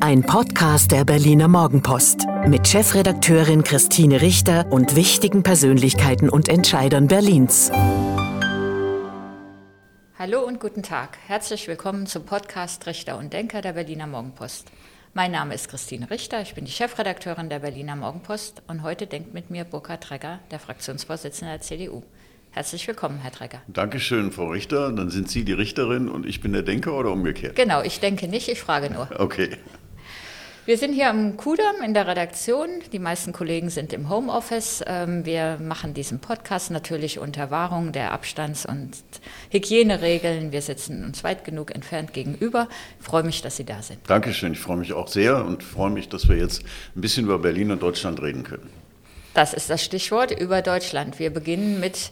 Ein Podcast der Berliner Morgenpost. Mit Chefredakteurin Christine Richter und wichtigen Persönlichkeiten und Entscheidern Berlins. Hallo und guten Tag. Herzlich willkommen zum Podcast Richter und Denker der Berliner Morgenpost. Mein Name ist Christine Richter, ich bin die Chefredakteurin der Berliner Morgenpost und heute denkt mit mir Burkhard Tregger, der Fraktionsvorsitzende der CDU. Herzlich willkommen, Herr Tregger. Dankeschön, Frau Richter. Dann sind Sie die Richterin und ich bin der Denker oder umgekehrt? Genau, ich denke nicht, ich frage nur. Okay. Wir sind hier am Kudamm in der Redaktion. Die meisten Kollegen sind im Homeoffice. Ähm, wir machen diesen Podcast natürlich unter Wahrung der Abstands- und Hygieneregeln. Wir sitzen uns weit genug entfernt gegenüber. Ich freue mich, dass Sie da sind. Dankeschön. Ich freue mich auch sehr und freue mich, dass wir jetzt ein bisschen über Berlin und Deutschland reden können. Das ist das Stichwort über Deutschland. Wir beginnen mit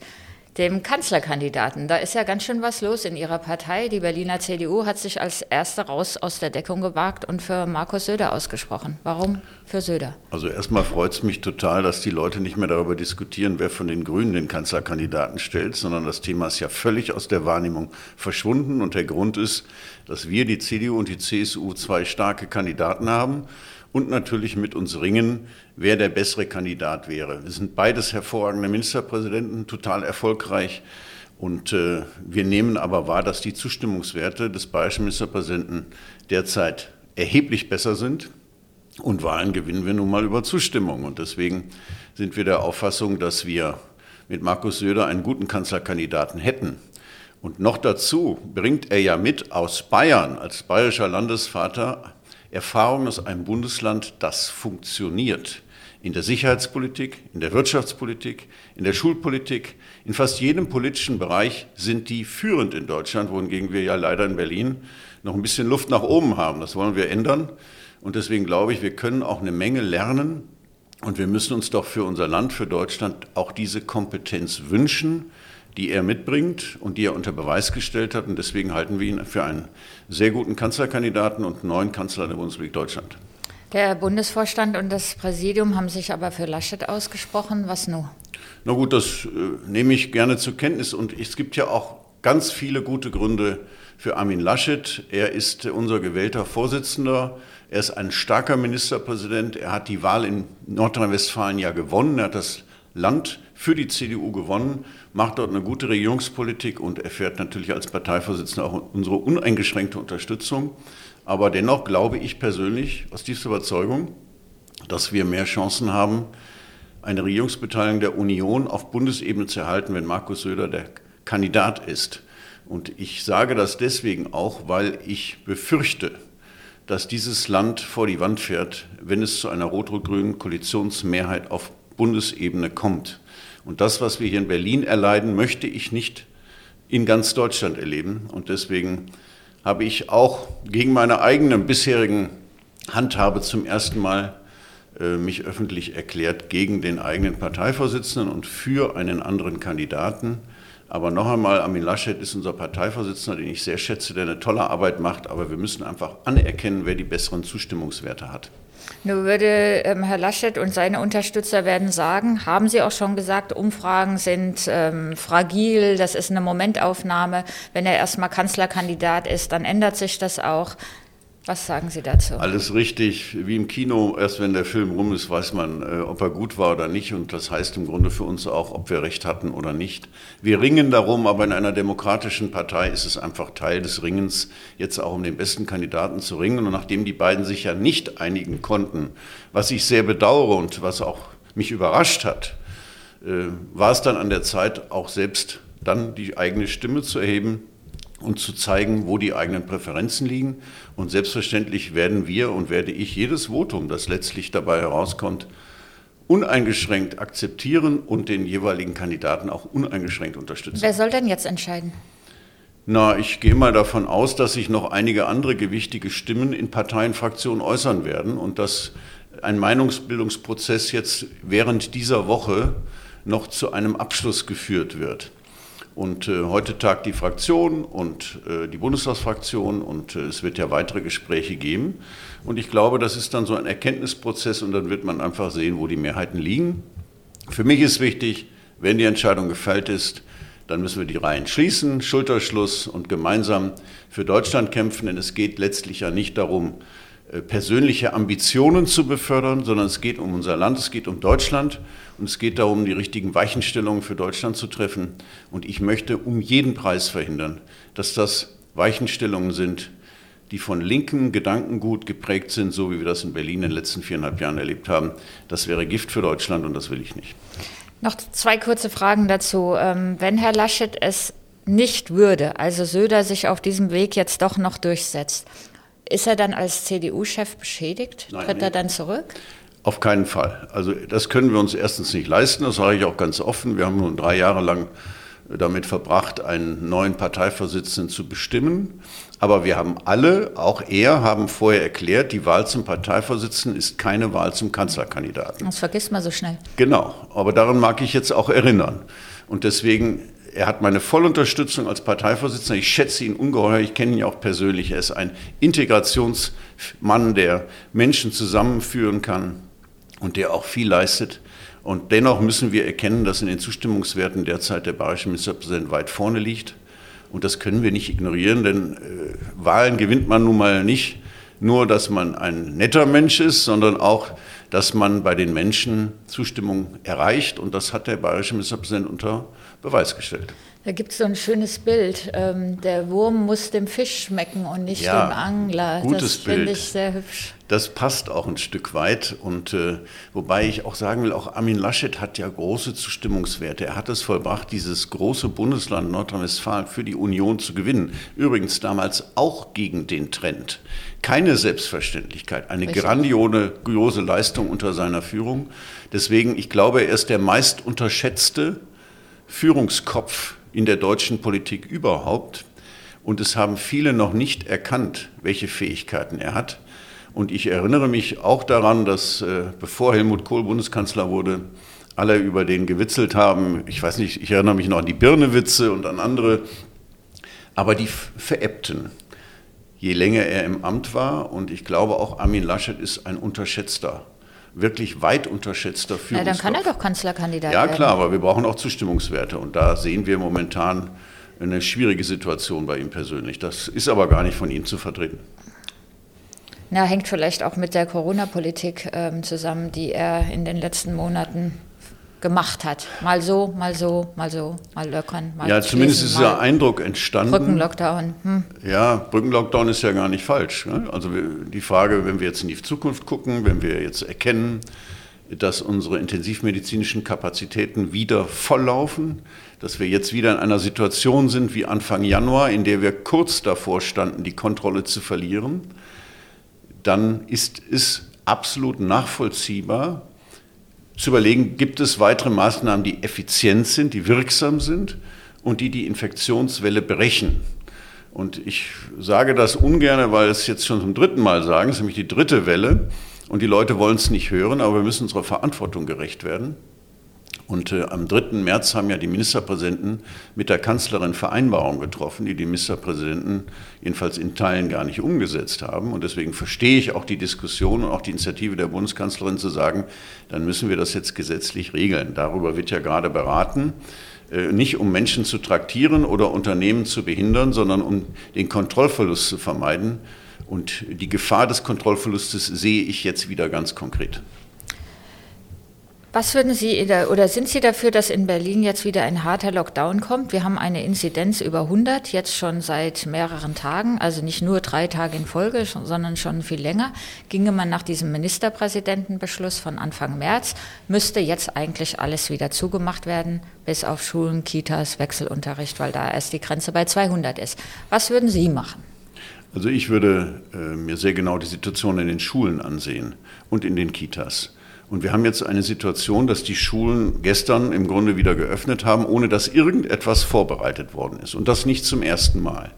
dem Kanzlerkandidaten. Da ist ja ganz schön was los in Ihrer Partei. Die Berliner CDU hat sich als Erste raus aus der Deckung gewagt und für Markus Söder ausgesprochen. Warum für Söder? Also erstmal freut es mich total, dass die Leute nicht mehr darüber diskutieren, wer von den Grünen den Kanzlerkandidaten stellt, sondern das Thema ist ja völlig aus der Wahrnehmung verschwunden. Und der Grund ist, dass wir, die CDU und die CSU, zwei starke Kandidaten haben und natürlich mit uns ringen, wer der bessere Kandidat wäre. Wir sind beides hervorragende Ministerpräsidenten, total erfolgreich. Und äh, wir nehmen aber wahr, dass die Zustimmungswerte des bayerischen Ministerpräsidenten derzeit erheblich besser sind. Und Wahlen gewinnen wir nun mal über Zustimmung. Und deswegen sind wir der Auffassung, dass wir mit Markus Söder einen guten Kanzlerkandidaten hätten. Und noch dazu bringt er ja mit aus Bayern als bayerischer Landesvater Erfahrung aus einem Bundesland, das funktioniert. In der Sicherheitspolitik, in der Wirtschaftspolitik, in der Schulpolitik, in fast jedem politischen Bereich sind die führend in Deutschland, wohingegen wir ja leider in Berlin noch ein bisschen Luft nach oben haben. Das wollen wir ändern. Und deswegen glaube ich, wir können auch eine Menge lernen. Und wir müssen uns doch für unser Land, für Deutschland auch diese Kompetenz wünschen die er mitbringt und die er unter Beweis gestellt hat. Und deswegen halten wir ihn für einen sehr guten Kanzlerkandidaten und neuen Kanzler der Bundesrepublik Deutschland. Der Bundesvorstand und das Präsidium haben sich aber für Laschet ausgesprochen. Was nun? Na gut, das äh, nehme ich gerne zur Kenntnis. Und es gibt ja auch ganz viele gute Gründe für Armin Laschet. Er ist unser gewählter Vorsitzender. Er ist ein starker Ministerpräsident. Er hat die Wahl in Nordrhein-Westfalen ja gewonnen. Er hat das Land für die CDU gewonnen, macht dort eine gute Regierungspolitik und erfährt natürlich als Parteivorsitzender auch unsere uneingeschränkte Unterstützung. Aber dennoch glaube ich persönlich aus dieser Überzeugung, dass wir mehr Chancen haben, eine Regierungsbeteiligung der Union auf Bundesebene zu erhalten, wenn Markus Söder der Kandidat ist. Und ich sage das deswegen auch, weil ich befürchte, dass dieses Land vor die Wand fährt, wenn es zu einer rot-rot-grünen Koalitionsmehrheit auf Bundesebene kommt. Und das, was wir hier in Berlin erleiden, möchte ich nicht in ganz Deutschland erleben. Und deswegen habe ich auch gegen meine eigenen bisherigen Handhabe zum ersten Mal äh, mich öffentlich erklärt gegen den eigenen Parteivorsitzenden und für einen anderen Kandidaten. Aber noch einmal, Armin Laschet ist unser Parteivorsitzender, den ich sehr schätze, der eine tolle Arbeit macht. Aber wir müssen einfach anerkennen, wer die besseren Zustimmungswerte hat. Nur würde ähm, Herr Laschet und seine Unterstützer werden sagen, haben Sie auch schon gesagt, Umfragen sind ähm, fragil, das ist eine Momentaufnahme. Wenn er erstmal Kanzlerkandidat ist, dann ändert sich das auch. Was sagen Sie dazu? Alles richtig. Wie im Kino, erst wenn der Film rum ist, weiß man, äh, ob er gut war oder nicht. Und das heißt im Grunde für uns auch, ob wir recht hatten oder nicht. Wir ringen darum, aber in einer demokratischen Partei ist es einfach Teil des Ringens, jetzt auch um den besten Kandidaten zu ringen. Und nachdem die beiden sich ja nicht einigen konnten, was ich sehr bedauere und was auch mich überrascht hat, äh, war es dann an der Zeit, auch selbst dann die eigene Stimme zu erheben und zu zeigen, wo die eigenen Präferenzen liegen. Und selbstverständlich werden wir und werde ich jedes Votum, das letztlich dabei herauskommt, uneingeschränkt akzeptieren und den jeweiligen Kandidaten auch uneingeschränkt unterstützen. Wer soll denn jetzt entscheiden? Na, ich gehe mal davon aus, dass sich noch einige andere gewichtige Stimmen in Parteienfraktionen äußern werden und dass ein Meinungsbildungsprozess jetzt während dieser Woche noch zu einem Abschluss geführt wird. Und äh, heute tagt die Fraktion und äh, die Bundestagsfraktion und äh, es wird ja weitere Gespräche geben. Und ich glaube, das ist dann so ein Erkenntnisprozess und dann wird man einfach sehen, wo die Mehrheiten liegen. Für mich ist wichtig, wenn die Entscheidung gefällt ist, dann müssen wir die Reihen schließen, Schulterschluss und gemeinsam für Deutschland kämpfen, denn es geht letztlich ja nicht darum, persönliche Ambitionen zu befördern, sondern es geht um unser Land, es geht um Deutschland und es geht darum, die richtigen Weichenstellungen für Deutschland zu treffen. Und ich möchte um jeden Preis verhindern, dass das Weichenstellungen sind, die von linkem Gedankengut geprägt sind, so wie wir das in Berlin in den letzten viereinhalb Jahren erlebt haben. Das wäre Gift für Deutschland und das will ich nicht. Noch zwei kurze Fragen dazu. Ähm, wenn Herr Laschet es nicht würde, also Söder sich auf diesem Weg jetzt doch noch durchsetzt, ist er dann als CDU-Chef beschädigt? Nein, Tritt nee. er dann zurück? Auf keinen Fall. Also das können wir uns erstens nicht leisten, das sage ich auch ganz offen. Wir haben nun drei Jahre lang damit verbracht, einen neuen Parteivorsitzenden zu bestimmen. Aber wir haben alle, auch er, haben vorher erklärt, die Wahl zum Parteivorsitzenden ist keine Wahl zum Kanzlerkandidaten. Das vergisst man so schnell. Genau, aber daran mag ich jetzt auch erinnern. Und deswegen, er hat meine Vollunterstützung als Parteivorsitzender. Ich schätze ihn ungeheuer, ich kenne ihn auch persönlich. Er ist ein Integrationsmann, der Menschen zusammenführen kann und der auch viel leistet. Und dennoch müssen wir erkennen, dass in den Zustimmungswerten derzeit der bayerische Ministerpräsident weit vorne liegt. Und das können wir nicht ignorieren, denn äh, Wahlen gewinnt man nun mal nicht nur, dass man ein netter Mensch ist, sondern auch, dass man bei den Menschen Zustimmung erreicht. Und das hat der bayerische Ministerpräsident unter Beweis gestellt. Da gibt es so ein schönes Bild. Ähm, der Wurm muss dem Fisch schmecken und nicht ja, dem Angler. Gutes das finde ich sehr hübsch. Das passt auch ein Stück weit. Und äh, wobei ich auch sagen will, auch Armin Laschet hat ja große Zustimmungswerte. Er hat es vollbracht, dieses große Bundesland Nordrhein-Westfalen für die Union zu gewinnen. Übrigens damals auch gegen den Trend. Keine Selbstverständlichkeit, eine Richtig. grandiose Leistung unter seiner Führung. Deswegen, ich glaube, er ist der meist unterschätzte Führungskopf in der deutschen Politik überhaupt. Und es haben viele noch nicht erkannt, welche Fähigkeiten er hat. Und ich erinnere mich auch daran, dass äh, bevor Helmut Kohl Bundeskanzler wurde, alle über den gewitzelt haben. Ich weiß nicht, ich erinnere mich noch an die Birnewitze und an andere. Aber die veräppten, je länger er im Amt war. Und ich glaube auch Armin Laschet ist ein unterschätzter wirklich weit unterschätzter Führungskopf. Ja, dann kann er doch Kanzlerkandidat werden. Ja, klar, aber wir brauchen auch Zustimmungswerte. Und da sehen wir momentan eine schwierige Situation bei ihm persönlich. Das ist aber gar nicht von ihm zu vertreten. Na, hängt vielleicht auch mit der Corona-Politik ähm, zusammen, die er in den letzten Monaten gemacht hat. Mal so, mal so, mal so, mal lockern, mal Ja, zumindest ist dieser Eindruck entstanden. Brückenlockdown. Hm. Ja, Brückenlockdown ist ja gar nicht falsch. Ne? Also die Frage, wenn wir jetzt in die Zukunft gucken, wenn wir jetzt erkennen, dass unsere intensivmedizinischen Kapazitäten wieder volllaufen, dass wir jetzt wieder in einer Situation sind wie Anfang Januar, in der wir kurz davor standen, die Kontrolle zu verlieren, dann ist es absolut nachvollziehbar, zu überlegen, gibt es weitere Maßnahmen, die effizient sind, die wirksam sind und die die Infektionswelle brechen. Und ich sage das ungern, weil es jetzt schon zum dritten Mal sagen, es ist nämlich die dritte Welle und die Leute wollen es nicht hören, aber wir müssen unserer Verantwortung gerecht werden. Und äh, am 3. März haben ja die Ministerpräsidenten mit der Kanzlerin Vereinbarungen getroffen, die die Ministerpräsidenten jedenfalls in Teilen gar nicht umgesetzt haben. Und deswegen verstehe ich auch die Diskussion und auch die Initiative der Bundeskanzlerin zu sagen, dann müssen wir das jetzt gesetzlich regeln. Darüber wird ja gerade beraten äh, nicht um Menschen zu traktieren oder Unternehmen zu behindern, sondern um den Kontrollverlust zu vermeiden. Und die Gefahr des Kontrollverlustes sehe ich jetzt wieder ganz konkret. Was würden Sie oder sind Sie dafür, dass in Berlin jetzt wieder ein harter Lockdown kommt? Wir haben eine Inzidenz über 100 jetzt schon seit mehreren Tagen, also nicht nur drei Tage in Folge, sondern schon viel länger. Ginge man nach diesem Ministerpräsidentenbeschluss von Anfang März, müsste jetzt eigentlich alles wieder zugemacht werden, bis auf Schulen, Kitas, Wechselunterricht, weil da erst die Grenze bei 200 ist. Was würden Sie machen? Also ich würde äh, mir sehr genau die Situation in den Schulen ansehen und in den Kitas. Und wir haben jetzt eine Situation, dass die Schulen gestern im Grunde wieder geöffnet haben, ohne dass irgendetwas vorbereitet worden ist. Und das nicht zum ersten Mal.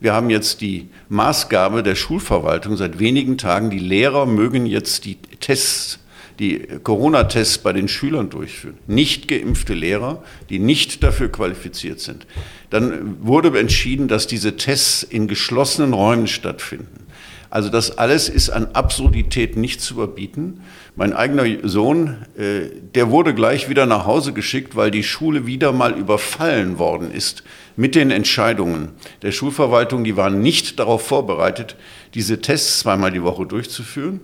Wir haben jetzt die Maßgabe der Schulverwaltung seit wenigen Tagen, die Lehrer mögen jetzt die Tests die Corona-Tests bei den Schülern durchführen. Nicht geimpfte Lehrer, die nicht dafür qualifiziert sind. Dann wurde entschieden, dass diese Tests in geschlossenen Räumen stattfinden. Also das alles ist an Absurdität nicht zu überbieten. Mein eigener Sohn, äh, der wurde gleich wieder nach Hause geschickt, weil die Schule wieder mal überfallen worden ist mit den Entscheidungen der Schulverwaltung. Die waren nicht darauf vorbereitet, diese Tests zweimal die Woche durchzuführen.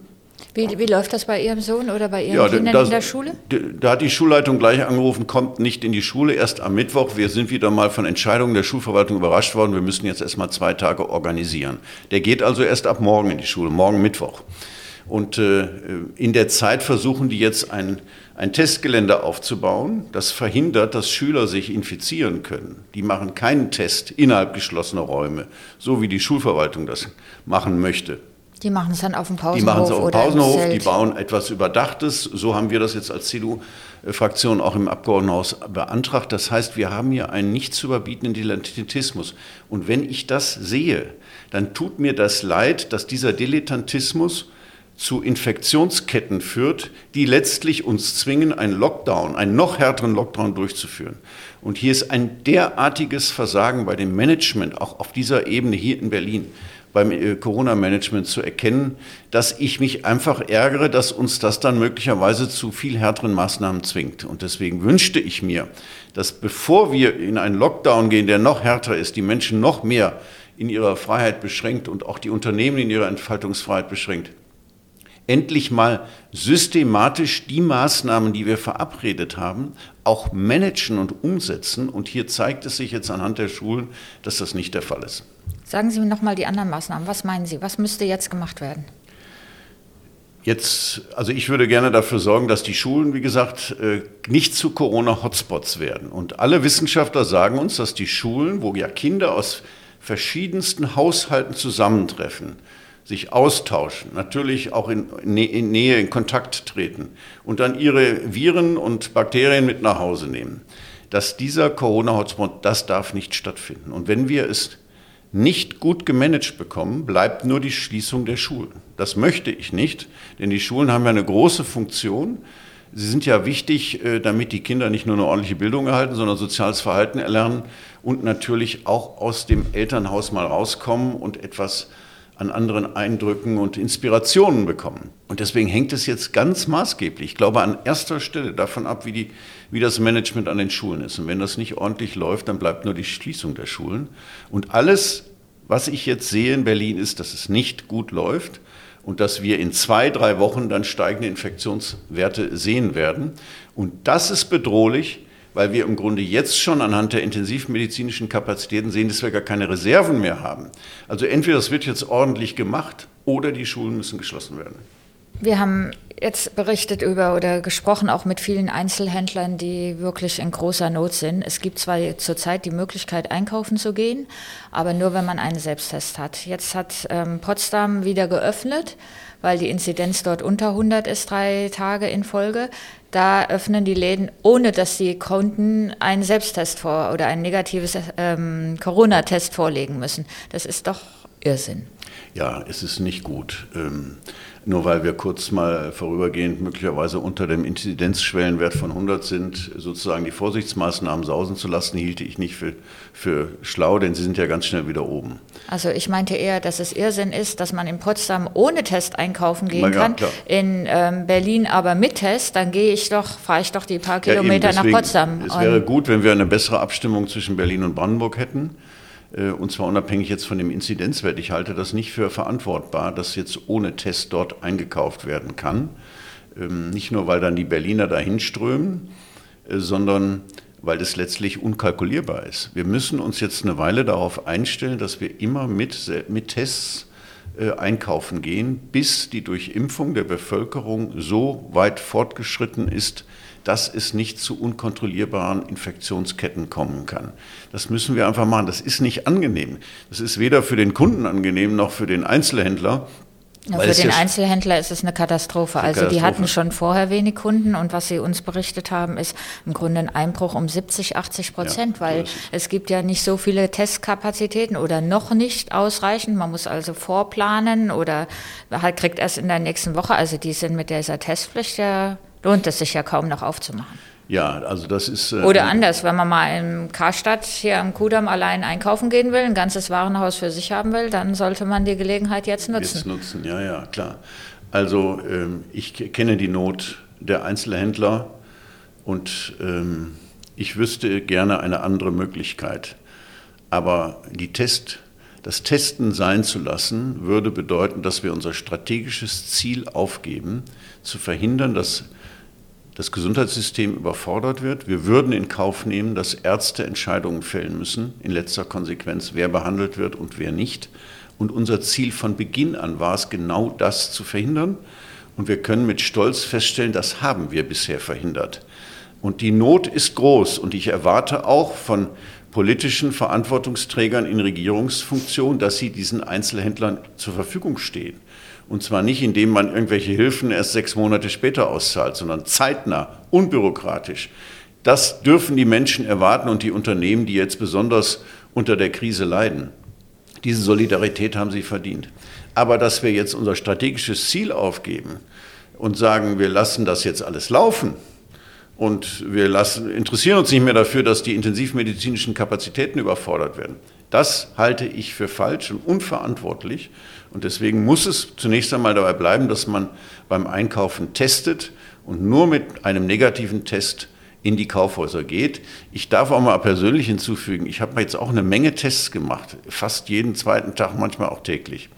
Wie, wie läuft das bei Ihrem Sohn oder bei Ihren ja, Kindern das, in der Schule? Da hat die Schulleitung gleich angerufen, kommt nicht in die Schule, erst am Mittwoch. Wir sind wieder mal von Entscheidungen der Schulverwaltung überrascht worden. Wir müssen jetzt erst mal zwei Tage organisieren. Der geht also erst ab morgen in die Schule, morgen Mittwoch. Und äh, in der Zeit versuchen die jetzt ein, ein Testgelände aufzubauen, das verhindert, dass Schüler sich infizieren können. Die machen keinen Test innerhalb geschlossener Räume, so wie die Schulverwaltung das machen möchte. Die machen es dann auf dem Pausenhof. Die machen es auf dem Pausenhof, die bauen etwas Überdachtes. So haben wir das jetzt als CDU-Fraktion auch im Abgeordnetenhaus beantragt. Das heißt, wir haben hier einen nicht zu überbietenden Dilettantismus. Und wenn ich das sehe, dann tut mir das leid, dass dieser Dilettantismus zu Infektionsketten führt, die letztlich uns zwingen, einen Lockdown, einen noch härteren Lockdown durchzuführen. Und hier ist ein derartiges Versagen bei dem Management, auch auf dieser Ebene hier in Berlin beim äh, Corona-Management zu erkennen, dass ich mich einfach ärgere, dass uns das dann möglicherweise zu viel härteren Maßnahmen zwingt. Und deswegen wünschte ich mir, dass bevor wir in einen Lockdown gehen, der noch härter ist, die Menschen noch mehr in ihrer Freiheit beschränkt und auch die Unternehmen in ihrer Entfaltungsfreiheit beschränkt, endlich mal systematisch die Maßnahmen, die wir verabredet haben, auch managen und umsetzen. Und hier zeigt es sich jetzt anhand der Schulen, dass das nicht der Fall ist. Sagen Sie mir nochmal die anderen Maßnahmen. Was meinen Sie? Was müsste jetzt gemacht werden? Jetzt, also ich würde gerne dafür sorgen, dass die Schulen, wie gesagt, äh, nicht zu Corona-Hotspots werden. Und alle Wissenschaftler sagen uns, dass die Schulen, wo ja Kinder aus verschiedensten Haushalten zusammentreffen, sich austauschen, natürlich auch in, Nähe, in Kontakt treten und dann ihre Viren und Bakterien mit nach Hause nehmen, dass dieser Corona-Hotspot, das darf nicht stattfinden. Und wenn wir es nicht gut gemanagt bekommen, bleibt nur die Schließung der Schulen. Das möchte ich nicht, denn die Schulen haben ja eine große Funktion. Sie sind ja wichtig, äh, damit die Kinder nicht nur eine ordentliche Bildung erhalten, sondern soziales Verhalten erlernen und natürlich auch aus dem Elternhaus mal rauskommen und etwas an anderen Eindrücken und Inspirationen bekommen. Und deswegen hängt es jetzt ganz maßgeblich, ich glaube, an erster Stelle davon ab, wie, die, wie das Management an den Schulen ist. Und wenn das nicht ordentlich läuft, dann bleibt nur die Schließung der Schulen. Und alles, was ich jetzt sehe in Berlin, ist, dass es nicht gut läuft und dass wir in zwei, drei Wochen dann steigende Infektionswerte sehen werden. Und das ist bedrohlich, weil wir im Grunde jetzt schon anhand der intensivmedizinischen Kapazitäten sehen, dass wir gar keine Reserven mehr haben. Also entweder es wird jetzt ordentlich gemacht oder die Schulen müssen geschlossen werden. Wir haben jetzt berichtet über oder gesprochen auch mit vielen Einzelhändlern, die wirklich in großer Not sind. Es gibt zwar zurzeit die Möglichkeit, einkaufen zu gehen, aber nur, wenn man einen Selbsttest hat. Jetzt hat ähm, Potsdam wieder geöffnet, weil die Inzidenz dort unter 100 ist, drei Tage in Folge. Da öffnen die Läden, ohne dass die Kunden einen Selbsttest vor oder ein negatives ähm, Corona-Test vorlegen müssen. Das ist doch Irrsinn. Ja, es ist nicht gut. Ähm, nur weil wir kurz mal vorübergehend möglicherweise unter dem Inzidenzschwellenwert von 100 sind, sozusagen die Vorsichtsmaßnahmen sausen zu lassen, hielte ich nicht für, für schlau, denn sie sind ja ganz schnell wieder oben. Also ich meinte eher, dass es Irrsinn ist, dass man in Potsdam ohne Test einkaufen gehen ja, kann, klar. in ähm, Berlin aber mit Test, dann gehe ich doch, fahre ich doch die paar Kilometer ja, nach Potsdam. Es wäre gut, wenn wir eine bessere Abstimmung zwischen Berlin und Brandenburg hätten. Äh, und zwar unabhängig jetzt von dem Inzidenzwert. Ich halte das nicht für verantwortbar, dass jetzt ohne Test dort eingekauft werden kann. Ähm, nicht nur, weil dann die Berliner dahin strömen, äh, sondern weil es letztlich unkalkulierbar ist. Wir müssen uns jetzt eine Weile darauf einstellen, dass wir immer mit, mit Tests einkaufen gehen, bis die Durchimpfung der Bevölkerung so weit fortgeschritten ist, dass es nicht zu unkontrollierbaren Infektionsketten kommen kann. Das müssen wir einfach machen. Das ist nicht angenehm. Das ist weder für den Kunden angenehm noch für den Einzelhändler. Ja, für den Einzelhändler ist es eine Katastrophe. Also Katastrophe. die hatten schon vorher wenig Kunden und was sie uns berichtet haben, ist im Grunde ein Einbruch um 70, 80 Prozent, ja, weil es gibt ja nicht so viele Testkapazitäten oder noch nicht ausreichend. Man muss also vorplanen oder halt kriegt erst in der nächsten Woche. Also die sind mit dieser Testpflicht ja lohnt es sich ja kaum noch aufzumachen. Ja, also das ist. Äh, Oder anders, wenn man mal im Karstadt hier am Kudamm allein einkaufen gehen will, ein ganzes Warenhaus für sich haben will, dann sollte man die Gelegenheit jetzt nutzen. Jetzt nutzen, ja, ja, klar. Also ähm, ich kenne die Not der Einzelhändler und ähm, ich wüsste gerne eine andere Möglichkeit. Aber die Test, das Testen sein zu lassen, würde bedeuten, dass wir unser strategisches Ziel aufgeben, zu verhindern, dass das Gesundheitssystem überfordert wird. Wir würden in Kauf nehmen, dass Ärzte Entscheidungen fällen müssen, in letzter Konsequenz, wer behandelt wird und wer nicht. Und unser Ziel von Beginn an war es, genau das zu verhindern. Und wir können mit Stolz feststellen, das haben wir bisher verhindert. Und die Not ist groß. Und ich erwarte auch von politischen Verantwortungsträgern in Regierungsfunktion, dass sie diesen Einzelhändlern zur Verfügung stehen. Und zwar nicht, indem man irgendwelche Hilfen erst sechs Monate später auszahlt, sondern zeitnah, unbürokratisch. Das dürfen die Menschen erwarten und die Unternehmen, die jetzt besonders unter der Krise leiden. Diese Solidarität haben sie verdient. Aber dass wir jetzt unser strategisches Ziel aufgeben und sagen, wir lassen das jetzt alles laufen und wir lassen, interessieren uns nicht mehr dafür, dass die intensivmedizinischen Kapazitäten überfordert werden, das halte ich für falsch und unverantwortlich. Und deswegen muss es zunächst einmal dabei bleiben, dass man beim Einkaufen testet und nur mit einem negativen Test in die Kaufhäuser geht. Ich darf auch mal persönlich hinzufügen, ich habe jetzt auch eine Menge Tests gemacht, fast jeden zweiten Tag, manchmal auch täglich.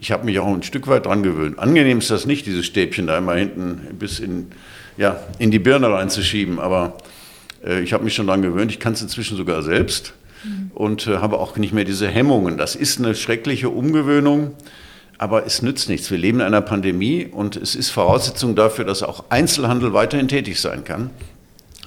Ich habe mich auch ein Stück weit dran gewöhnt. Angenehm ist das nicht, dieses Stäbchen da immer hinten bis in, ja, in die Birne reinzuschieben, aber äh, ich habe mich schon dran gewöhnt. Ich kann es inzwischen sogar selbst und äh, habe auch nicht mehr diese Hemmungen. Das ist eine schreckliche Umgewöhnung, aber es nützt nichts. Wir leben in einer Pandemie und es ist Voraussetzung dafür, dass auch Einzelhandel weiterhin tätig sein kann.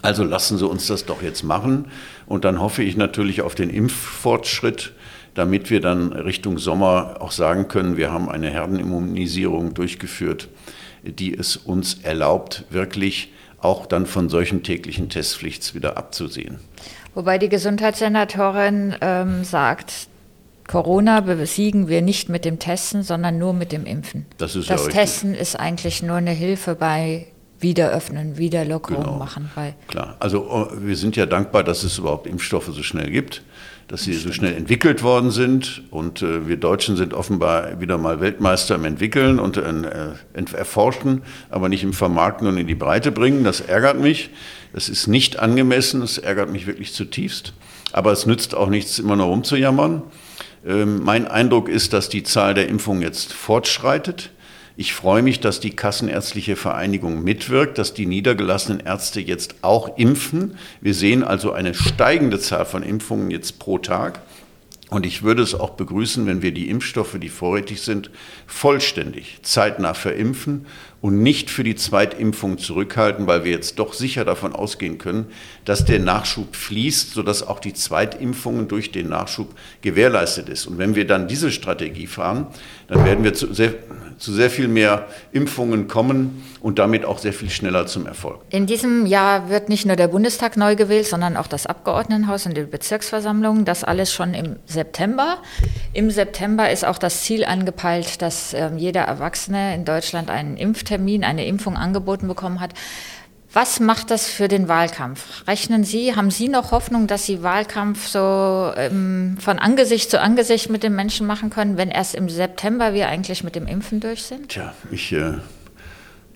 Also lassen Sie uns das doch jetzt machen und dann hoffe ich natürlich auf den Impffortschritt, damit wir dann Richtung Sommer auch sagen können, wir haben eine Herdenimmunisierung durchgeführt, die es uns erlaubt, wirklich auch dann von solchen täglichen Testpflichts wieder abzusehen. Wobei die Gesundheitssenatorin ähm, sagt, Corona besiegen wir nicht mit dem Testen, sondern nur mit dem Impfen. Das, ist das ja Testen ist eigentlich nur eine Hilfe bei Wiederöffnen, Wiederlockerung genau. machen. Klar, also oh, wir sind ja dankbar, dass es überhaupt Impfstoffe so schnell gibt dass sie so schnell entwickelt worden sind. Und äh, wir Deutschen sind offenbar wieder mal Weltmeister im Entwickeln und äh, erforschen, aber nicht im Vermarkten und in die Breite bringen. Das ärgert mich. Das ist nicht angemessen. Das ärgert mich wirklich zutiefst. Aber es nützt auch nichts, immer nur rumzujammern. Ähm, mein Eindruck ist, dass die Zahl der Impfungen jetzt fortschreitet. Ich freue mich, dass die Kassenärztliche Vereinigung mitwirkt, dass die niedergelassenen Ärzte jetzt auch impfen. Wir sehen also eine steigende Zahl von Impfungen jetzt pro Tag. Und ich würde es auch begrüßen, wenn wir die Impfstoffe, die vorrätig sind, vollständig zeitnah verimpfen und nicht für die Zweitimpfung zurückhalten, weil wir jetzt doch sicher davon ausgehen können, dass der Nachschub fließt, sodass auch die Zweitimpfungen durch den Nachschub gewährleistet ist. Und wenn wir dann diese Strategie fahren, dann werden wir zu sehr, zu sehr viel mehr Impfungen kommen und damit auch sehr viel schneller zum Erfolg. In diesem Jahr wird nicht nur der Bundestag neu gewählt, sondern auch das Abgeordnetenhaus und die Bezirksversammlung. Das alles schon im September. Im September ist auch das Ziel angepeilt, dass äh, jeder Erwachsene in Deutschland einen Impftermin, eine Impfung angeboten bekommen hat. Was macht das für den Wahlkampf? Rechnen Sie, haben Sie noch Hoffnung, dass Sie Wahlkampf so ähm, von Angesicht zu Angesicht mit den Menschen machen können, wenn erst im September wir eigentlich mit dem Impfen durch sind? Tja, ich äh,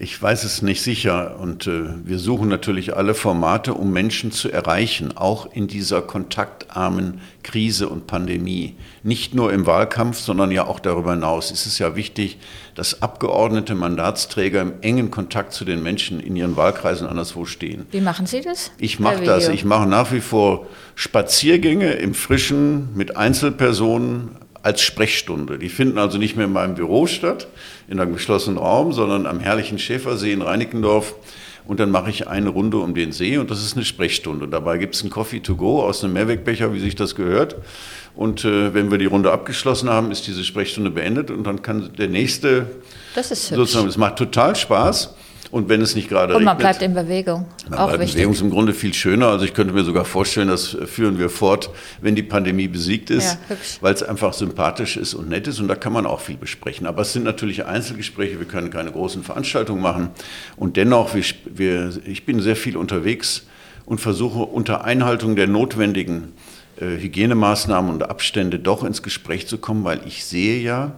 ich weiß es nicht sicher und äh, wir suchen natürlich alle Formate, um Menschen zu erreichen, auch in dieser kontaktarmen Krise und Pandemie. Nicht nur im Wahlkampf, sondern ja auch darüber hinaus. Es ist ja wichtig, dass Abgeordnete, Mandatsträger im engen Kontakt zu den Menschen in ihren Wahlkreisen anderswo stehen. Wie machen Sie das? Ich mache das. Ich mache nach wie vor Spaziergänge im Frischen mit Einzelpersonen als Sprechstunde. Die finden also nicht mehr in meinem Büro statt, in einem geschlossenen Raum, sondern am herrlichen Schäfersee in Reinickendorf, und dann mache ich eine Runde um den See und das ist eine Sprechstunde. Und dabei gibt es einen Coffee to go aus einem Mehrwegbecher, wie sich das gehört. Und äh, wenn wir die Runde abgeschlossen haben, ist diese Sprechstunde beendet und dann kann der nächste das ist hübsch. sozusagen, es macht total Spaß. Und wenn es nicht gerade Und man regnet, bleibt in Bewegung. man auch bleibt in wichtig. Bewegung ist im Grunde viel schöner. Also ich könnte mir sogar vorstellen, das führen wir fort, wenn die Pandemie besiegt ist, Ja, weil es einfach sympathisch ist und nett ist. Und da kann man auch viel besprechen. Aber es sind natürlich Einzelgespräche. Wir können keine großen Veranstaltungen machen. Und dennoch, wir, wir, ich bin sehr viel unterwegs und versuche unter Einhaltung der notwendigen äh, Hygienemaßnahmen und Abstände doch ins Gespräch zu kommen, weil ich sehe ja,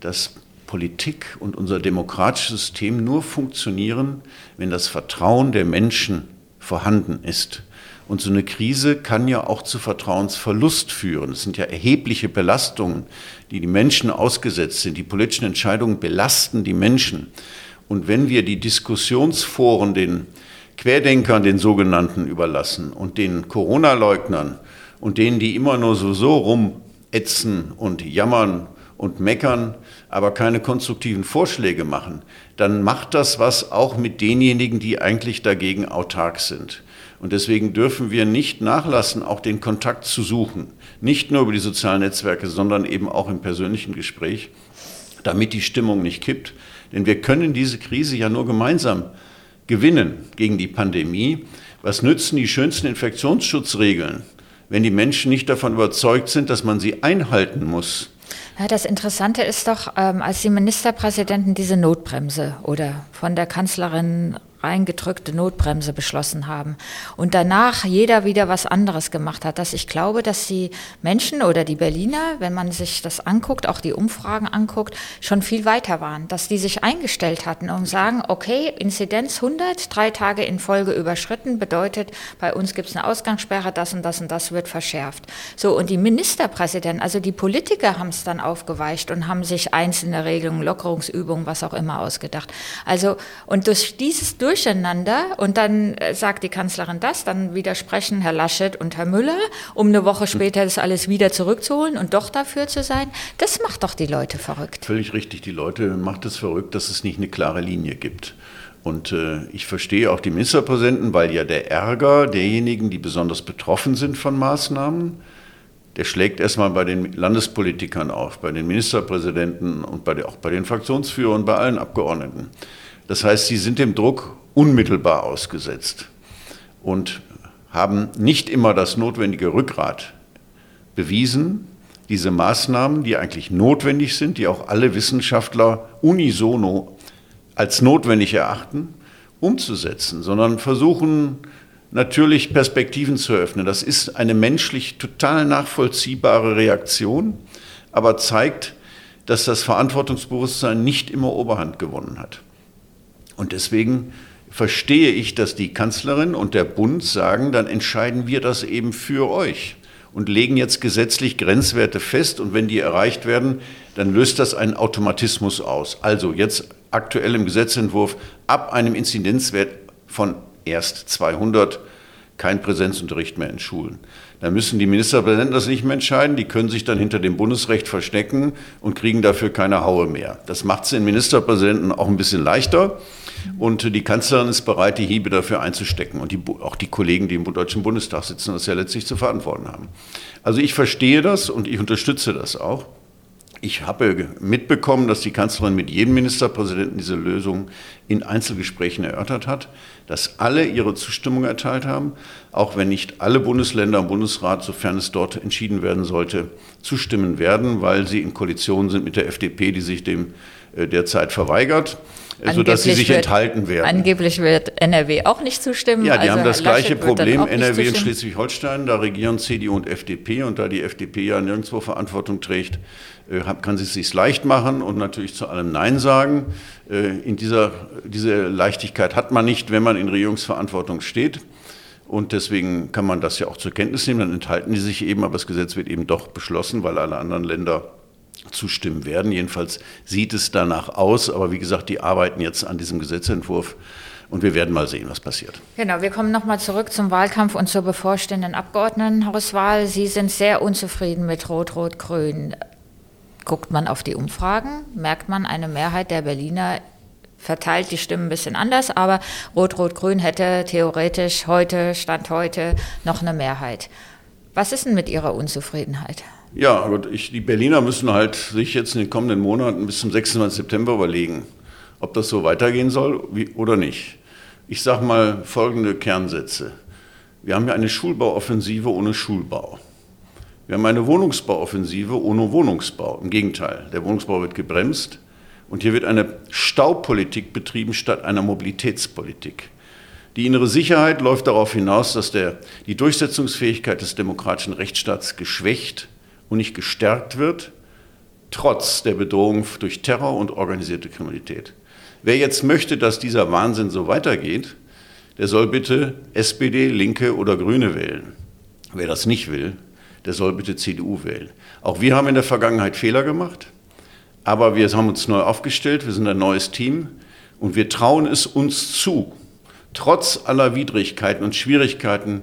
dass Politik und unser demokratisches System nur funktionieren, wenn das Vertrauen der Menschen vorhanden ist. Und so eine Krise kann ja auch zu Vertrauensverlust führen. Es sind ja erhebliche Belastungen, die die Menschen ausgesetzt sind. Die politischen Entscheidungen belasten die Menschen. Und wenn wir die Diskussionsforen den Querdenkern, den sogenannten, überlassen und den Corona-Leugnern und denen, die immer nur so, so rumätzen und jammern und meckern, aber keine konstruktiven Vorschläge machen, dann macht das was auch mit denjenigen, die eigentlich dagegen autark sind. Und deswegen dürfen wir nicht nachlassen, auch den Kontakt zu suchen. Nicht nur über die sozialen Netzwerke, sondern eben auch im persönlichen Gespräch, damit die Stimmung nicht kippt. Denn wir können diese Krise ja nur gemeinsam gewinnen gegen die Pandemie. Was nützen die schönsten Infektionsschutzregeln, wenn die Menschen nicht davon überzeugt sind, dass man sie einhalten muss? Ja, das Interessante ist doch, ähm, als die Ministerpräsidenten diese Notbremse oder von der Kanzlerin reingedrückte Notbremse beschlossen haben und danach jeder wieder was anderes gemacht hat, dass ich glaube, dass die Menschen oder die Berliner, wenn man sich das anguckt, auch die Umfragen anguckt, schon viel weiter waren, dass die sich eingestellt hatten und sagen, okay, Inzidenz 100, drei Tage in Folge überschritten, bedeutet, bei uns gibt es eine Ausgangssperre, das und das und das wird verschärft. So, und die Ministerpräsidenten, also die Politiker haben es dann aufgeweicht und haben sich einzelne Regelungen, Lockerungsübungen, was auch immer ausgedacht. Also, und durch dieses Durcheinander und dann äh, sagt die Kanzlerin das, dann widersprechen Herr Laschet und Herr Müller, um eine Woche später das alles wieder zurückzuholen und doch dafür zu sein. Das macht doch die Leute verrückt. Völlig richtig. Die Leute macht es verrückt, dass es nicht eine klare Linie gibt. Und äh, ich verstehe auch die Ministerpräsidenten, weil ja der Ärger derjenigen, die besonders betroffen sind von Maßnahmen, der schlägt erstmal bei den Landespolitikern auf, bei den Ministerpräsidenten und bei, auch bei den Fraktionsführern, bei allen Abgeordneten. Das heißt, sie sind dem Druck unmittelbar ausgesetzt und haben nicht immer das notwendige Rückgrat bewiesen, diese Maßnahmen, die eigentlich notwendig sind, die auch alle Wissenschaftler unisono als notwendig erachten, umzusetzen, sondern versuchen natürlich Perspektiven zu öffnen. Das ist eine menschlich total nachvollziehbare Reaktion, aber zeigt, dass das Verantwortungsbewusstsein nicht immer Oberhand gewonnen hat. Und deswegen verstehe ich, dass die Kanzlerin und der Bund sagen, dann entscheiden wir das eben für euch und legen jetzt gesetzlich Grenzwerte fest und wenn die erreicht werden, dann löst das einen Automatismus aus. Also jetzt aktuell im Gesetzentwurf ab einem Inzidenzwert von erst 200 kein Präsenzunterricht mehr in Schulen. Da müssen die Ministerpräsidenten das nicht mehr entscheiden, die können sich dann hinter dem Bundesrecht verstecken und kriegen dafür keine Haue mehr. Das macht es den Ministerpräsidenten auch ein bisschen leichter und die Kanzlerin ist bereit, die Hiebe dafür einzustecken und die, auch die Kollegen, die im Deutschen Bundestag sitzen, das ja letztlich zu verantworten haben. Also ich verstehe das und ich unterstütze das auch. Ich habe mitbekommen, dass die Kanzlerin mit jedem Ministerpräsidenten diese Lösung in Einzelgesprächen erörtert hat, dass alle ihre Zustimmung erteilt haben, auch wenn nicht alle Bundesländer im Bundesrat, sofern es dort entschieden werden sollte, zustimmen werden, weil sie in Koalition sind mit der FDP, die sich dem äh, derzeit verweigert, äh, sodass sie sich wird, enthalten werden. Angeblich wird NRW auch nicht zustimmen. Ja, die also haben das gleiche Laschet dann Problem. NRW und. Schleswig-Holstein, da regieren CDU und FDP und da die FDP ja nirgendwo Verantwortung trägt, kann sie es sich leicht machen und natürlich zu allem Nein sagen. Äh, In dieser, diese Leichtigkeit hat man nicht, wenn man in Regierungsverantwortung steht. Und deswegen kann man das ja auch zur Kenntnis nehmen. Dann enthalten die sich eben, aber das Gesetz wird eben doch beschlossen, weil alle anderen Länder zustimmen werden. Jedenfalls sieht es danach aus. Aber wie gesagt, die arbeiten jetzt an diesem Gesetzentwurf und wir werden mal sehen, was passiert. Genau, wir kommen nochmal zurück zum Wahlkampf und zur bevorstehenden Abgeordnetenhauswahl. Sie sind sehr unzufrieden mit Rot-Rot-Grün. Guckt man auf die Umfragen, merkt man, eine Mehrheit der Berliner verteilt die Stimmen ein bisschen anders, aber Rot-Rot-Grün hätte theoretisch heute, Stand heute, noch eine Mehrheit. Was ist denn mit Ihrer Unzufriedenheit? Ja, gut, ich, die Berliner müssen halt sich jetzt in den kommenden Monaten bis zum 26. September überlegen, ob das so weitergehen soll wie, oder nicht. Ich sage mal folgende Kernsätze. Wir haben ja eine Schulbauoffensive ohne Schulbau. Wir haben eine Wohnungsbauoffensive ohne Wohnungsbau. Im Gegenteil, der Wohnungsbau wird gebremst und hier wird eine Staupolitik betrieben statt einer Mobilitätspolitik. Die innere Sicherheit läuft darauf hinaus, dass der, die Durchsetzungsfähigkeit des demokratischen Rechtsstaats geschwächt und nicht gestärkt wird, trotz der Bedrohung durch Terror und organisierte Kriminalität. Wer jetzt möchte, dass dieser Wahnsinn so weitergeht, der soll bitte SPD, Linke oder Grüne wählen. Wer das nicht will, der soll bitte CDU wählen. Auch wir haben in der Vergangenheit Fehler gemacht, aber wir haben uns neu aufgestellt, wir sind ein neues Team und wir trauen es uns zu, trotz aller Widrigkeiten und Schwierigkeiten,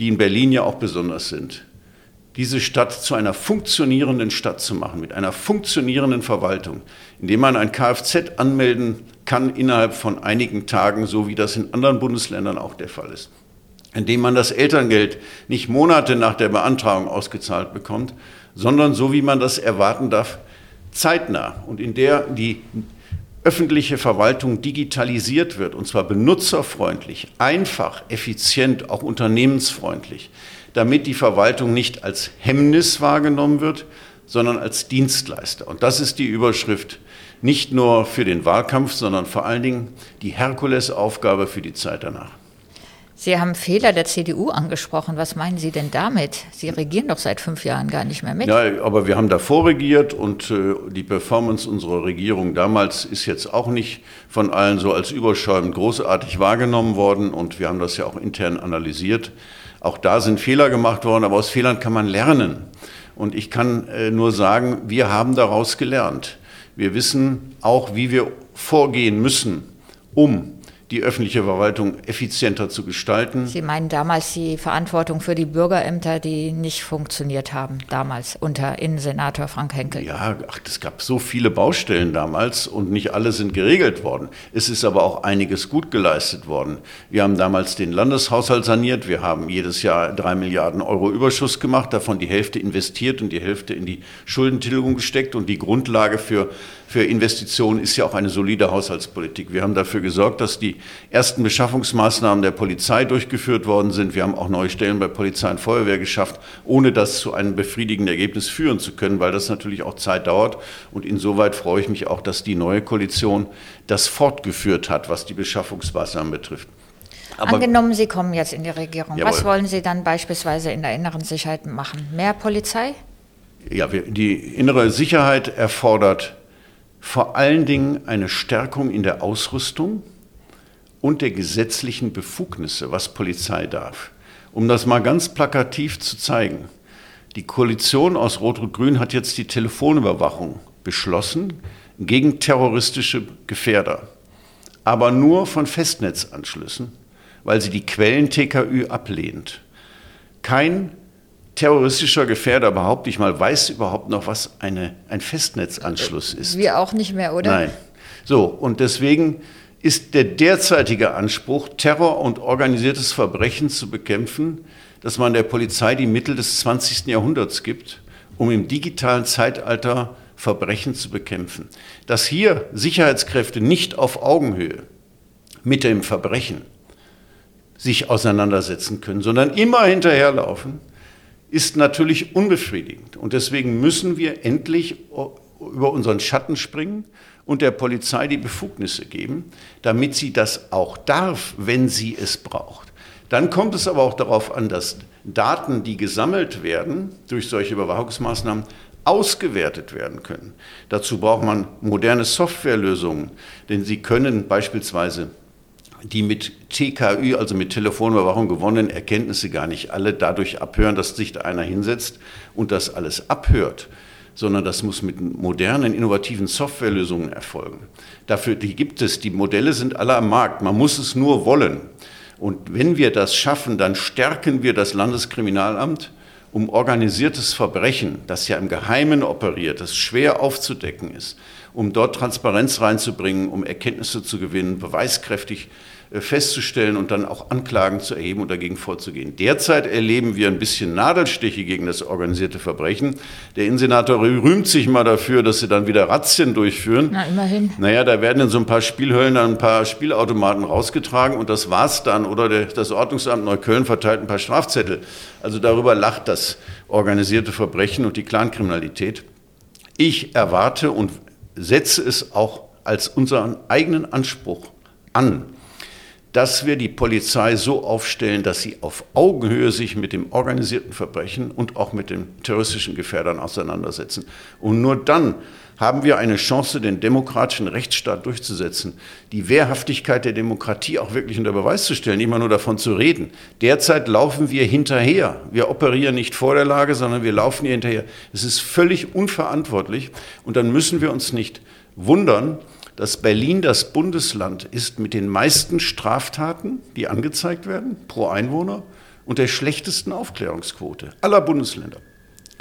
die in Berlin ja auch besonders sind, diese Stadt zu einer funktionierenden Stadt zu machen, mit einer funktionierenden Verwaltung, indem man ein Kfz anmelden kann innerhalb von einigen Tagen, so wie das in anderen Bundesländern auch der Fall ist indem man das Elterngeld nicht Monate nach der Beantragung ausgezahlt bekommt, sondern so wie man das erwarten darf, zeitnah und in der die öffentliche Verwaltung digitalisiert wird, und zwar benutzerfreundlich, einfach, effizient, auch unternehmensfreundlich, damit die Verwaltung nicht als Hemmnis wahrgenommen wird, sondern als Dienstleister. Und das ist die Überschrift nicht nur für den Wahlkampf, sondern vor allen Dingen die Herkulesaufgabe für die Zeit danach. Sie haben Fehler der CDU angesprochen. Was meinen Sie denn damit? Sie regieren doch seit fünf Jahren gar nicht mehr mit. Ja, aber wir haben davor regiert und äh, die Performance unserer Regierung damals ist jetzt auch nicht von allen so als überschäumend großartig wahrgenommen worden und wir haben das ja auch intern analysiert. Auch da sind Fehler gemacht worden, aber aus Fehlern kann man lernen. Und ich kann äh, nur sagen, wir haben daraus gelernt. Wir wissen auch, wie wir vorgehen müssen, um die öffentliche Verwaltung effizienter zu gestalten. Sie meinen damals die Verantwortung für die Bürgerämter, die nicht funktioniert haben, damals unter Innensenator Frank Henkel? Ja, ach, es gab so viele Baustellen damals und nicht alle sind geregelt worden. Es ist aber auch einiges gut geleistet worden. Wir haben damals den Landeshaushalt saniert, wir haben jedes Jahr drei Milliarden Euro Überschuss gemacht, davon die Hälfte investiert und die Hälfte in die Schuldentilgung gesteckt und die Grundlage für für Investitionen ist ja auch eine solide Haushaltspolitik. Wir haben dafür gesorgt, dass die ersten Beschaffungsmaßnahmen der Polizei durchgeführt worden sind. Wir haben auch neue Stellen bei Polizei und Feuerwehr geschafft, ohne das zu einem befriedigenden Ergebnis führen zu können, weil das natürlich auch Zeit dauert. Und insoweit freue ich mich auch, dass die neue Koalition das fortgeführt hat, was die Beschaffungsmaßnahmen betrifft. Aber Angenommen, Sie kommen jetzt in die Regierung. Jawohl. Was wollen Sie dann beispielsweise in der inneren Sicherheit machen? Mehr Polizei? Ja, die innere Sicherheit erfordert vor allen Dingen eine Stärkung in der Ausrüstung und der gesetzlichen Befugnisse, was Polizei darf. Um das mal ganz plakativ zu zeigen. Die Koalition aus Rot-Rot-Grün hat jetzt die Telefonüberwachung beschlossen gegen terroristische Gefährder, aber nur von Festnetzanschlüssen, weil sie die Quellen TKÜ ablehnt. Kein terroristischer Gefährder, behaupte ich mal, weiß überhaupt noch, was eine, ein Festnetzanschluss ist. Wir auch nicht mehr, oder? Nein. So, und deswegen ist der derzeitige Anspruch, Terror und organisiertes Verbrechen zu bekämpfen, dass man der Polizei die Mittel des 20. Jahrhunderts gibt, um im digitalen Zeitalter Verbrechen zu bekämpfen. Dass hier Sicherheitskräfte nicht auf Augenhöhe mit dem Verbrechen sich auseinandersetzen können, sondern immer hinterherlaufen, ist natürlich unbefriedigend. Und deswegen müssen wir endlich über unseren Schatten springen und der Polizei die Befugnisse geben, damit sie das auch darf, wenn sie es braucht. Dann kommt es aber auch darauf an, dass Daten, die gesammelt werden durch solche Überwachungsmaßnahmen, ausgewertet werden können. Dazu braucht man moderne Softwarelösungen, denn sie können beispielsweise die mit TKÜ, also mit Telefonüberwachung gewonnenen Erkenntnisse gar nicht alle dadurch abhören, dass sich da einer hinsetzt und das alles abhört, sondern das muss mit modernen, innovativen Softwarelösungen erfolgen. Dafür die gibt es, die Modelle sind alle am Markt, man muss es nur wollen. Und wenn wir das schaffen, dann stärken wir das Landeskriminalamt, um organisiertes Verbrechen, das ja im Geheimen operiert, das schwer aufzudecken ist, um dort Transparenz reinzubringen, um Erkenntnisse zu gewinnen, beweiskräftig äh, festzustellen und dann auch Anklagen zu erheben und dagegen vorzugehen. Derzeit erleben wir ein bisschen Nadelstiche gegen das organisierte Verbrechen. Der Innensenator rühmt sich mal dafür, dass sie dann wieder Razzien durchführen. Na, immerhin. Naja, da werden in so ein paar Spielhöllen dann ein paar Spielautomaten rausgetragen und das war's dann. Oder das Ordnungsamt Neukölln verteilt ein paar Strafzettel. Also darüber lacht das organisierte Verbrechen und die Clankriminalität. Ich erwarte und setze es auch als unseren eigenen Anspruch an, dass wir die Polizei so aufstellen, dass sie auf Augenhöhe sich mit dem organisierten Verbrechen und auch mit den terroristischen Gefährdern auseinandersetzen. Und nur dann haben wir eine Chance, den demokratischen Rechtsstaat durchzusetzen, die Wehrhaftigkeit der Demokratie auch wirklich unter Beweis zu stellen, immer nur davon zu reden. Derzeit laufen wir hinterher. Wir operieren nicht vor der Lage, sondern wir laufen hier hinterher. Es ist völlig unverantwortlich und dann müssen wir uns nicht wundern, dass Berlin das Bundesland ist mit den meisten Straftaten, die angezeigt werden, pro Einwohner und der schlechtesten Aufklärungsquote aller Bundesländer.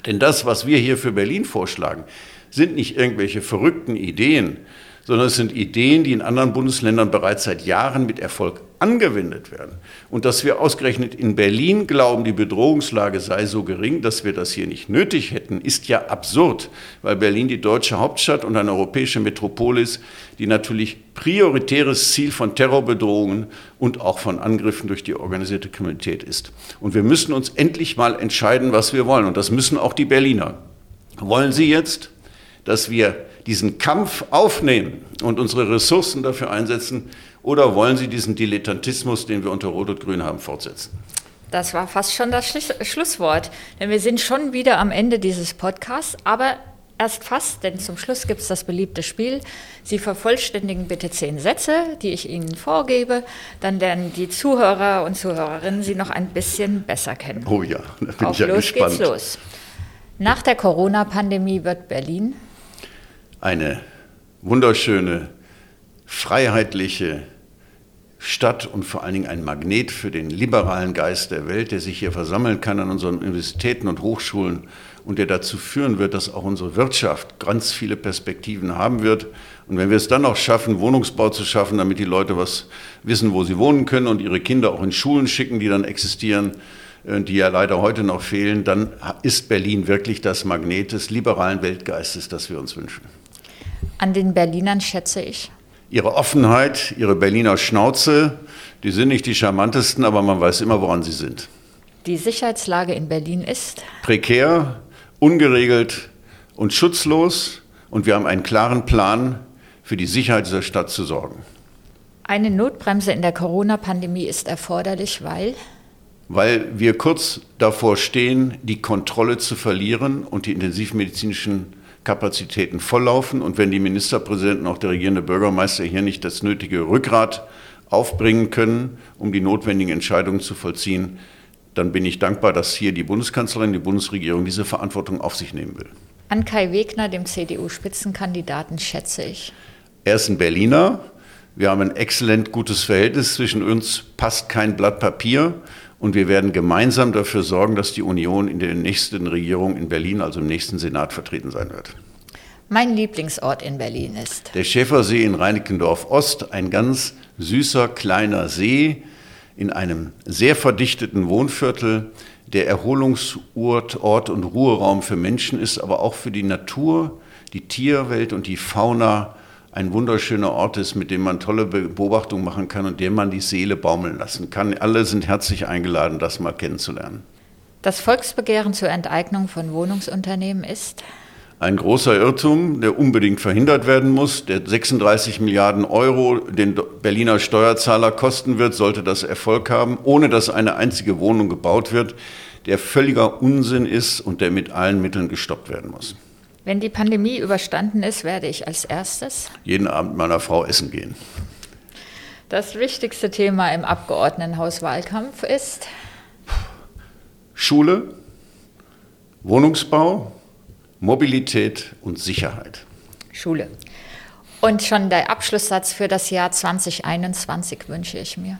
Denn das, was wir hier für Berlin vorschlagen, sind nicht irgendwelche verrückten Ideen, sondern es sind Ideen, die in anderen Bundesländern bereits seit Jahren mit Erfolg angewendet werden. Und dass wir ausgerechnet in Berlin glauben, die Bedrohungslage sei so gering, dass wir das hier nicht nötig hätten, ist ja absurd, weil Berlin die deutsche Hauptstadt und eine europäische Metropole ist, die natürlich prioritäres Ziel von Terrorbedrohungen und auch von Angriffen durch die organisierte Kriminalität ist. Und wir müssen uns endlich mal entscheiden, was wir wollen. Und das müssen auch die Berliner. Wollen Sie jetzt, dass wir diesen Kampf aufnehmen und unsere Ressourcen dafür einsetzen? Oder wollen Sie diesen Dilettantismus, den wir unter Rot und Grün haben, fortsetzen? Das war fast schon das Schlusswort, denn wir sind schon wieder am Ende dieses Podcasts, aber erst fast, denn zum Schluss gibt es das beliebte Spiel. Sie vervollständigen bitte zehn Sätze, die ich Ihnen vorgebe, dann lernen die Zuhörer und Zuhörerinnen Sie noch ein bisschen besser kennen. Oh ja, da bin Auf ich ja los gespannt. geht's los. Nach der Corona-Pandemie wird Berlin eine wunderschöne, freiheitliche Stadt und vor allen Dingen ein Magnet für den liberalen Geist der Welt, der sich hier versammeln kann an unseren Universitäten und Hochschulen und der dazu führen wird, dass auch unsere Wirtschaft ganz viele Perspektiven haben wird. Und wenn wir es dann auch schaffen, Wohnungsbau zu schaffen, damit die Leute was wissen, wo sie wohnen können und ihre Kinder auch in Schulen schicken, die dann existieren, äh, die ja leider heute noch fehlen, dann ist Berlin wirklich das Magnet des liberalen Weltgeistes, das wir uns wünschen. An den Berlinern schätze ich. Ihre Offenheit, ihre Berliner Schnauze, die sind nicht die charmantesten, aber man weiß immer, woran sie sind. Die Sicherheitslage in Berlin ist prekär, ungeregelt und schutzlos und wir haben einen klaren Plan, für die Sicherheit dieser Stadt zu sorgen. Eine Notbremse in der Corona-Pandemie ist erforderlich, weil weil wir kurz davor stehen, die Kontrolle zu verlieren und die intensivmedizinischen Kapazitäten volllaufen. Und wenn die Ministerpräsidenten, auch der regierende Bürgermeister hier nicht das nötige Rückgrat aufbringen können, um die notwendigen Entscheidungen zu vollziehen, dann bin ich dankbar, dass hier die Bundeskanzlerin, die Bundesregierung diese Verantwortung auf sich nehmen will. An Kai Wegner, dem CDU-Spitzenkandidaten, schätze ich. Er ist ein Berliner. Wir haben ein exzellent gutes Verhältnis zwischen uns, passt kein Blatt Papier. Und wir werden gemeinsam dafür sorgen, dass die Union in der nächsten Regierung in Berlin, also im nächsten Senat, vertreten sein wird. Mein Lieblingsort in Berlin ist der Schäfersee in Reinickendorf Ost, ein ganz süßer kleiner See in einem sehr verdichteten Wohnviertel, der Erholungsort Ort und Ruheraum für Menschen ist, aber auch für die Natur, die Tierwelt und die Fauna ein wunderschöner Ort ist, mit dem man tolle Beobachtungen machen kann und dem man die Seele baumeln lassen kann. Alle sind herzlich eingeladen, das mal kennenzulernen. Das Volksbegehren zur Enteignung von Wohnungsunternehmen ist? Ein großer Irrtum, der unbedingt verhindert werden muss. Der 36 Milliarden Euro den Berliner Steuerzahler kosten wird, sollte das Erfolg haben, ohne dass eine einzige Wohnung gebaut wird, der völliger Unsinn ist und der mit allen Mitteln gestoppt werden muss. Wenn die Pandemie überstanden ist, werde ich als erstes jeden Abend meiner Frau essen gehen. Das wichtigste Thema im Abgeordnetenhauswahlkampf ist Schule, Wohnungsbau, Mobilität und Sicherheit. Schule. Und schon der Abschlusssatz für das Jahr 2021 wünsche ich mir.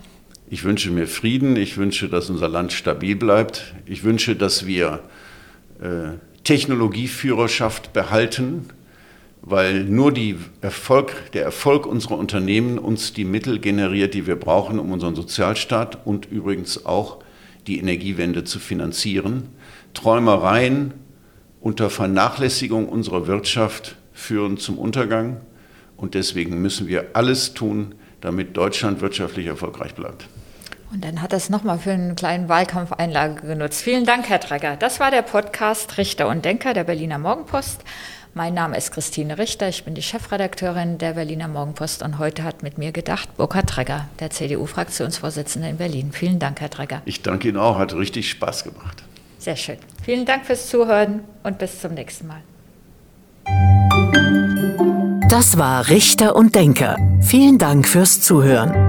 Ich wünsche mir Frieden, ich wünsche, dass unser Land stabil bleibt, ich wünsche, dass wir äh, Technologieführerschaft behalten, weil nur Erfolg, der Erfolg unserer Unternehmen uns die Mittel generiert, die wir brauchen, um unseren Sozialstaat und übrigens auch die Energiewende zu finanzieren. Träumereien unter Vernachlässigung unserer Wirtschaft führen zum Untergang und deswegen müssen wir alles tun, damit Deutschland wirtschaftlich erfolgreich bleibt. Und dann hat er es nochmal für einen kleinen Wahlkampf Einlage genutzt. Vielen Dank, Herr Tregger. Das war der Podcast Richter und Denker der Berliner Morgenpost. Mein Name ist Christine Richter, ich bin die Chefredakteurin der Berliner Morgenpost und heute hat mit mir gedacht Burkhard Tregger, der CDU-Fraktionsvorsitzende in Berlin. Vielen Dank, Herr Tregger. Ich danke Ihnen auch, hat richtig Spaß gemacht. Sehr schön. Vielen Dank fürs Zuhören und bis zum nächsten Mal. Das war Richter und Denker. Vielen Dank fürs Zuhören.